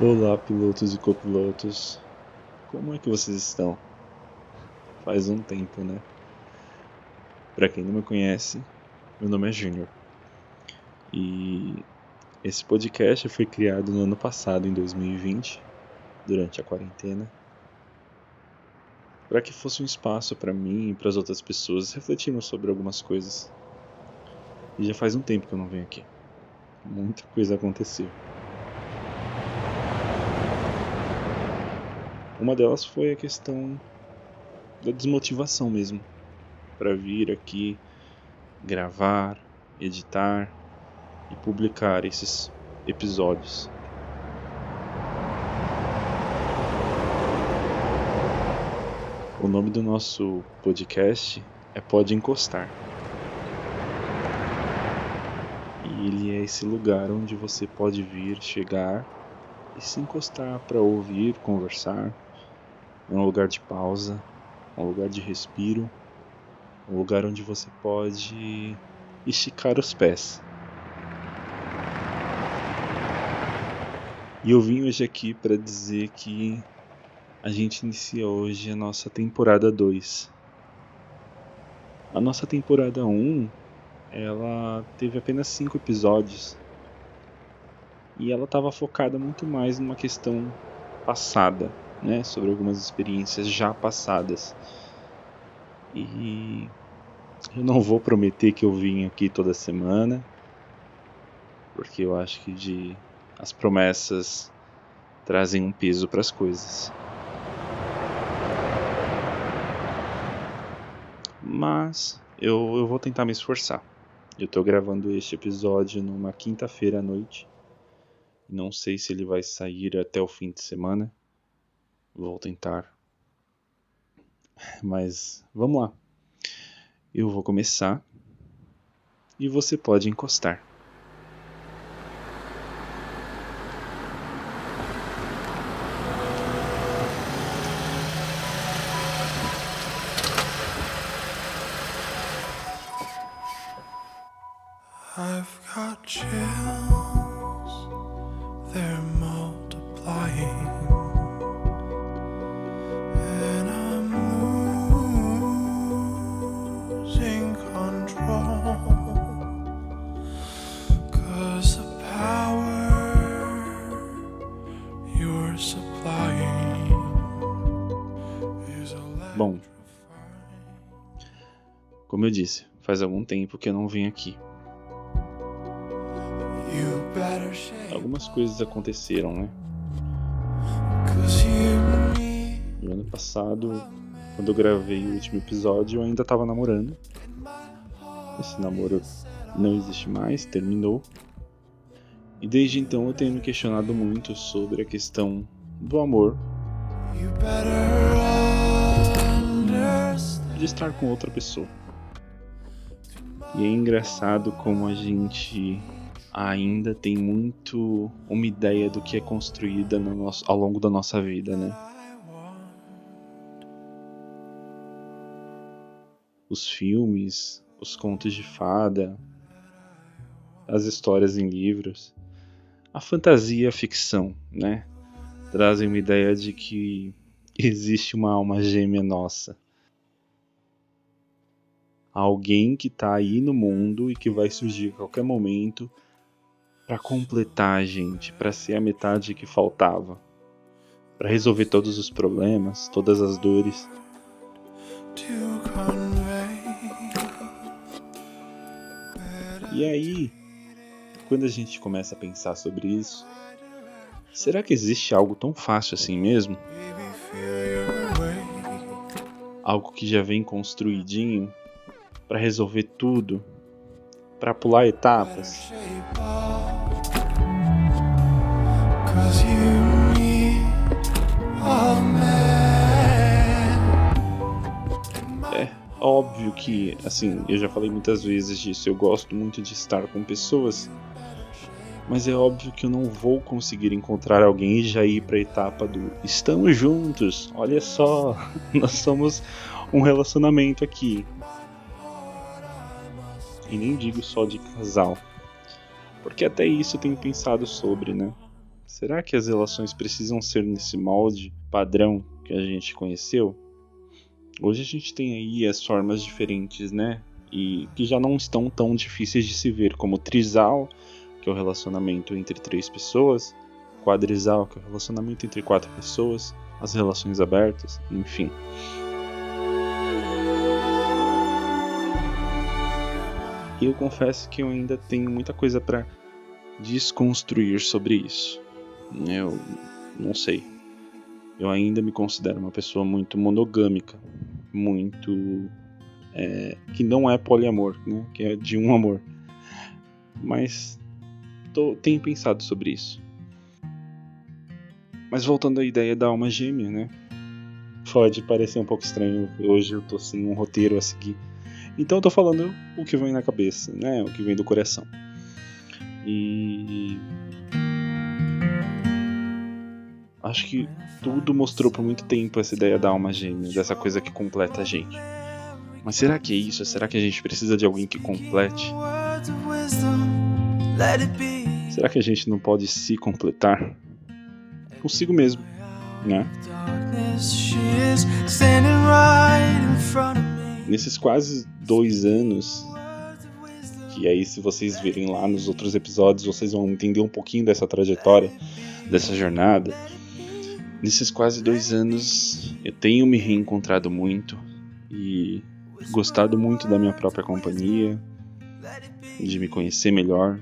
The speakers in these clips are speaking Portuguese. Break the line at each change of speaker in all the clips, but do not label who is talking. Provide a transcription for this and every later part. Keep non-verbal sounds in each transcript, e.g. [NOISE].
Olá, pilotos e copilotos. Como é que vocês estão? Faz um tempo, né? Para quem não me conhece, meu nome é Júnior. E esse podcast foi criado no ano passado, em 2020, durante a quarentena, para que fosse um espaço para mim e para as outras pessoas refletirem sobre algumas coisas. E já faz um tempo que eu não venho aqui. Muita coisa aconteceu. Uma delas foi a questão da desmotivação mesmo para vir aqui gravar, editar e publicar esses episódios. O nome do nosso podcast é Pode Encostar. E ele é esse lugar onde você pode vir, chegar e se encostar para ouvir, conversar, é um lugar de pausa, um lugar de respiro, um lugar onde você pode esticar os pés. E eu vim hoje aqui para dizer que a gente inicia hoje a nossa temporada 2. A nossa temporada 1, um, ela teve apenas 5 episódios. E ela estava focada muito mais numa questão passada, né, sobre algumas experiências já passadas. E eu não vou prometer que eu vim aqui toda semana, porque eu acho que de as promessas trazem um peso para as coisas. Mas eu, eu vou tentar me esforçar. Eu estou gravando este episódio numa quinta-feira à noite. Não sei se ele vai sair até o fim de semana. Vou tentar. Mas vamos lá. Eu vou começar e você pode encostar. I've got chills. Bom, como eu disse, faz algum tempo que eu não venho aqui. Algumas coisas aconteceram, né? No ano passado, quando eu gravei o último episódio, eu ainda estava namorando. Esse namoro não existe mais, terminou. E desde então eu tenho me questionado muito sobre a questão do amor de estar com outra pessoa. E é engraçado como a gente ainda tem muito uma ideia do que é construída no nosso, ao longo da nossa vida, né? Os filmes, os contos de fada, as histórias em livros, a fantasia a ficção, né? Trazem uma ideia de que existe uma alma gêmea nossa alguém que está aí no mundo e que vai surgir a qualquer momento para completar a gente, para ser a metade que faltava, para resolver todos os problemas, todas as dores. E aí, quando a gente começa a pensar sobre isso, será que existe algo tão fácil assim mesmo? Algo que já vem construidinho para resolver tudo, para pular etapas. É óbvio que, assim, eu já falei muitas vezes disso, eu gosto muito de estar com pessoas, mas é óbvio que eu não vou conseguir encontrar alguém e já ir para a etapa do estamos juntos. Olha só, [LAUGHS] nós somos um relacionamento aqui e nem digo só de casal, porque até isso eu tenho pensado sobre, né? Será que as relações precisam ser nesse molde padrão que a gente conheceu? Hoje a gente tem aí as formas diferentes, né? E que já não estão tão difíceis de se ver, como trisal, que é o relacionamento entre três pessoas, quadrisal, que é o relacionamento entre quatro pessoas, as relações abertas, enfim. Eu confesso que eu ainda tenho muita coisa para desconstruir sobre isso. Eu não sei. Eu ainda me considero uma pessoa muito monogâmica, muito é, que não é poliamor, né? Que é de um amor. Mas tô, tenho pensado sobre isso. Mas voltando à ideia da alma gêmea, né? Pode parecer um pouco estranho. Hoje eu tô sem um roteiro a seguir. Então eu tô falando o que vem na cabeça, né? O que vem do coração. E acho que tudo mostrou por muito tempo essa ideia da alma gêmea, dessa coisa que completa a gente. Mas será que é isso? Será que a gente precisa de alguém que complete? Será que a gente não pode se completar? consigo mesmo, né? Nesses quase dois anos, que aí se vocês virem lá nos outros episódios, vocês vão entender um pouquinho dessa trajetória, dessa jornada. Nesses quase dois anos, eu tenho me reencontrado muito e gostado muito da minha própria companhia, de me conhecer melhor,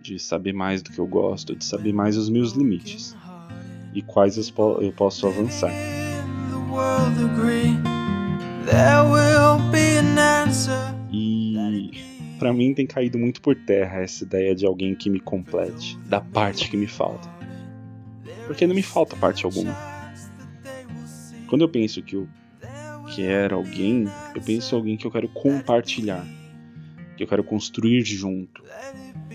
de saber mais do que eu gosto, de saber mais os meus limites e quais eu posso avançar. Para mim tem caído muito por terra essa ideia de alguém que me complete, da parte que me falta. Porque não me falta parte alguma. Quando eu penso que eu quero alguém, eu penso em alguém que eu quero compartilhar, que eu quero construir junto,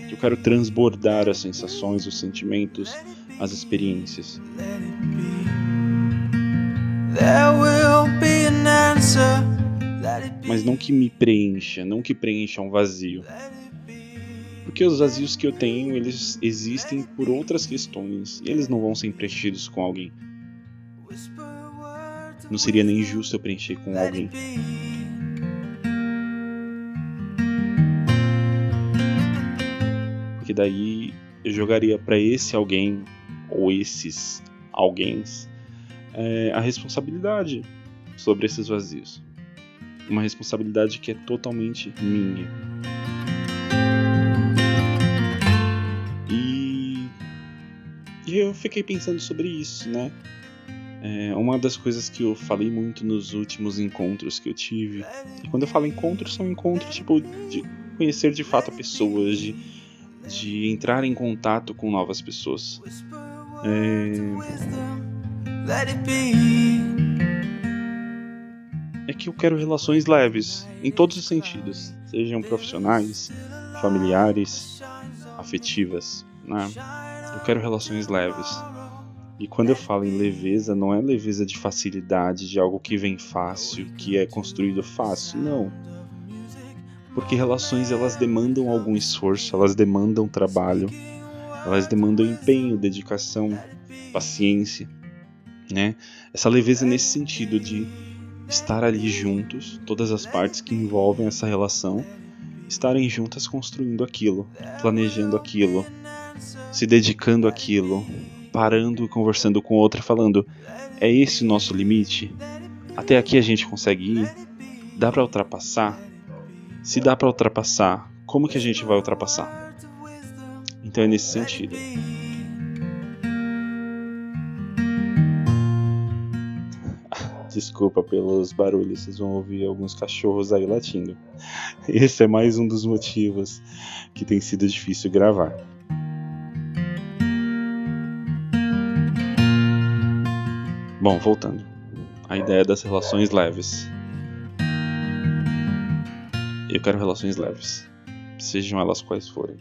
que eu quero transbordar as sensações, os sentimentos, as experiências. Mas não que me preencha, não que preencha um vazio. Porque os vazios que eu tenho, eles existem por outras questões, e eles não vão ser preenchidos com alguém. Não seria nem justo eu preencher com alguém. Porque daí eu jogaria para esse alguém ou esses alguém é, a responsabilidade sobre esses vazios. Uma responsabilidade que é totalmente minha. E, e eu fiquei pensando sobre isso, né? É uma das coisas que eu falei muito nos últimos encontros que eu tive. E quando eu falo encontros, são encontros tipo de conhecer de fato pessoas, de, de entrar em contato com novas pessoas. É... é que eu quero relações leves, em todos os sentidos, sejam profissionais, familiares, afetivas, né? Eu quero relações leves. E quando eu falo em leveza, não é leveza de facilidade, de algo que vem fácil, que é construído fácil, não. Porque relações elas demandam algum esforço, elas demandam trabalho, elas demandam empenho, dedicação, paciência, né? Essa leveza nesse sentido de estar ali juntos, todas as partes que envolvem essa relação, estarem juntas construindo aquilo, planejando aquilo, se dedicando àquilo, parando e conversando com outra, falando: é esse o nosso limite? Até aqui a gente consegue ir? Dá para ultrapassar? Se dá para ultrapassar, como que a gente vai ultrapassar? Então é nesse sentido. Desculpa pelos barulhos, vocês vão ouvir alguns cachorros aí latindo. [LAUGHS] Esse é mais um dos motivos que tem sido difícil gravar. Bom, voltando. A ideia das relações leves. Eu quero relações leves, sejam elas quais forem.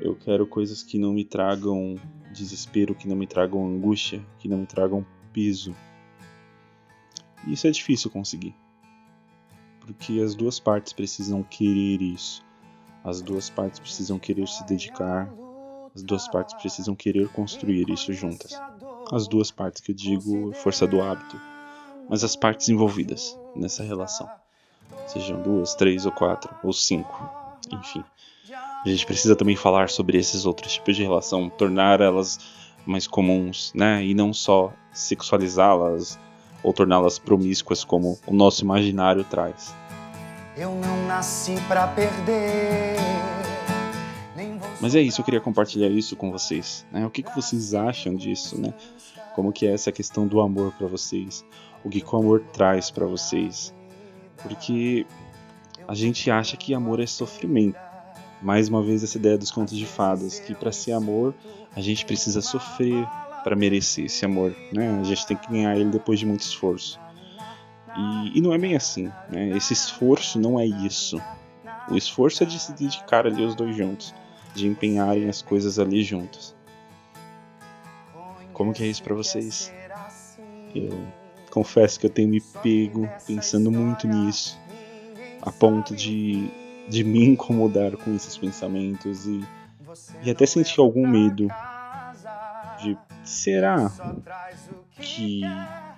Eu quero coisas que não me tragam desespero, que não me tragam angústia, que não me tragam peso. Isso é difícil conseguir. Porque as duas partes precisam querer isso. As duas partes precisam querer se dedicar, As duas partes precisam querer construir isso juntas. As duas partes que eu digo força do hábito, mas as partes envolvidas nessa relação. Sejam duas, três ou quatro, ou cinco, enfim. A gente precisa também falar sobre esses outros tipos de relação, tornar elas mais comuns, né? E não só sexualizá-las ou torná-las promíscuas como o nosso imaginário traz. Eu não nasci para perder. Mas é isso, eu queria compartilhar isso com vocês. Né? O que, que vocês acham disso, né? Como que é essa questão do amor para vocês? O que, que o amor traz para vocês? Porque a gente acha que amor é sofrimento. Mais uma vez essa ideia dos contos de fadas, que para ser amor a gente precisa sofrer para merecer esse amor, né? A gente tem que ganhar ele depois de muito esforço. E, e não é bem assim, né? Esse esforço não é isso. O esforço é de se dedicar ali os dois juntos, de empenharem as coisas ali juntos. Como que é isso para vocês? Eu confesso que eu tenho me pego pensando muito nisso, a ponto de, de me incomodar com esses pensamentos e, e até sentir algum medo de será que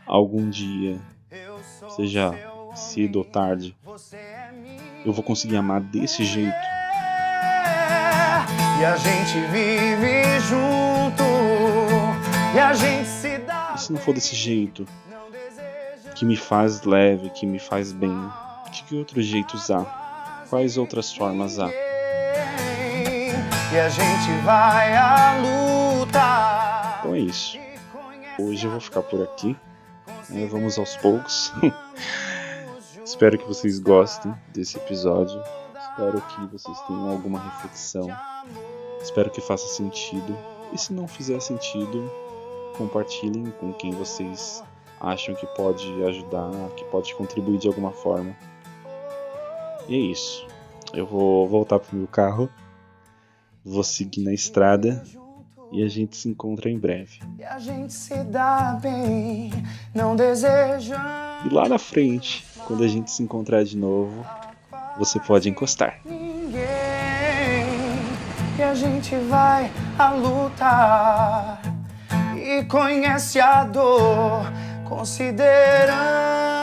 algum dia, seja cedo ou tarde, eu vou conseguir amar desse jeito? E a gente vive junto, e a gente se dá. E se não for desse jeito, que me faz leve, que me faz bem, de que outros jeitos há? Quais outras formas há? E a gente vai à luta. Isso. Hoje eu vou ficar por aqui. Né? Vamos aos poucos. [LAUGHS] Espero que vocês gostem desse episódio. Espero que vocês tenham alguma reflexão. Espero que faça sentido. E se não fizer sentido, compartilhem com quem vocês acham que pode ajudar, que pode contribuir de alguma forma. E é isso. Eu vou voltar pro meu carro, vou seguir na estrada e a gente se encontra em breve. E a gente se dá bem, não deseja. E lá na frente, quando a gente se encontrar de novo, você pode encostar. Ninguém, e a gente vai a lutar e conhece a dor, consideramos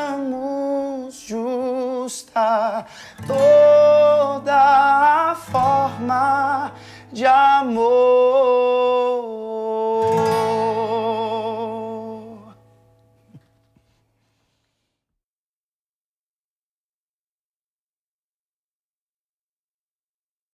justa toda a forma de amor.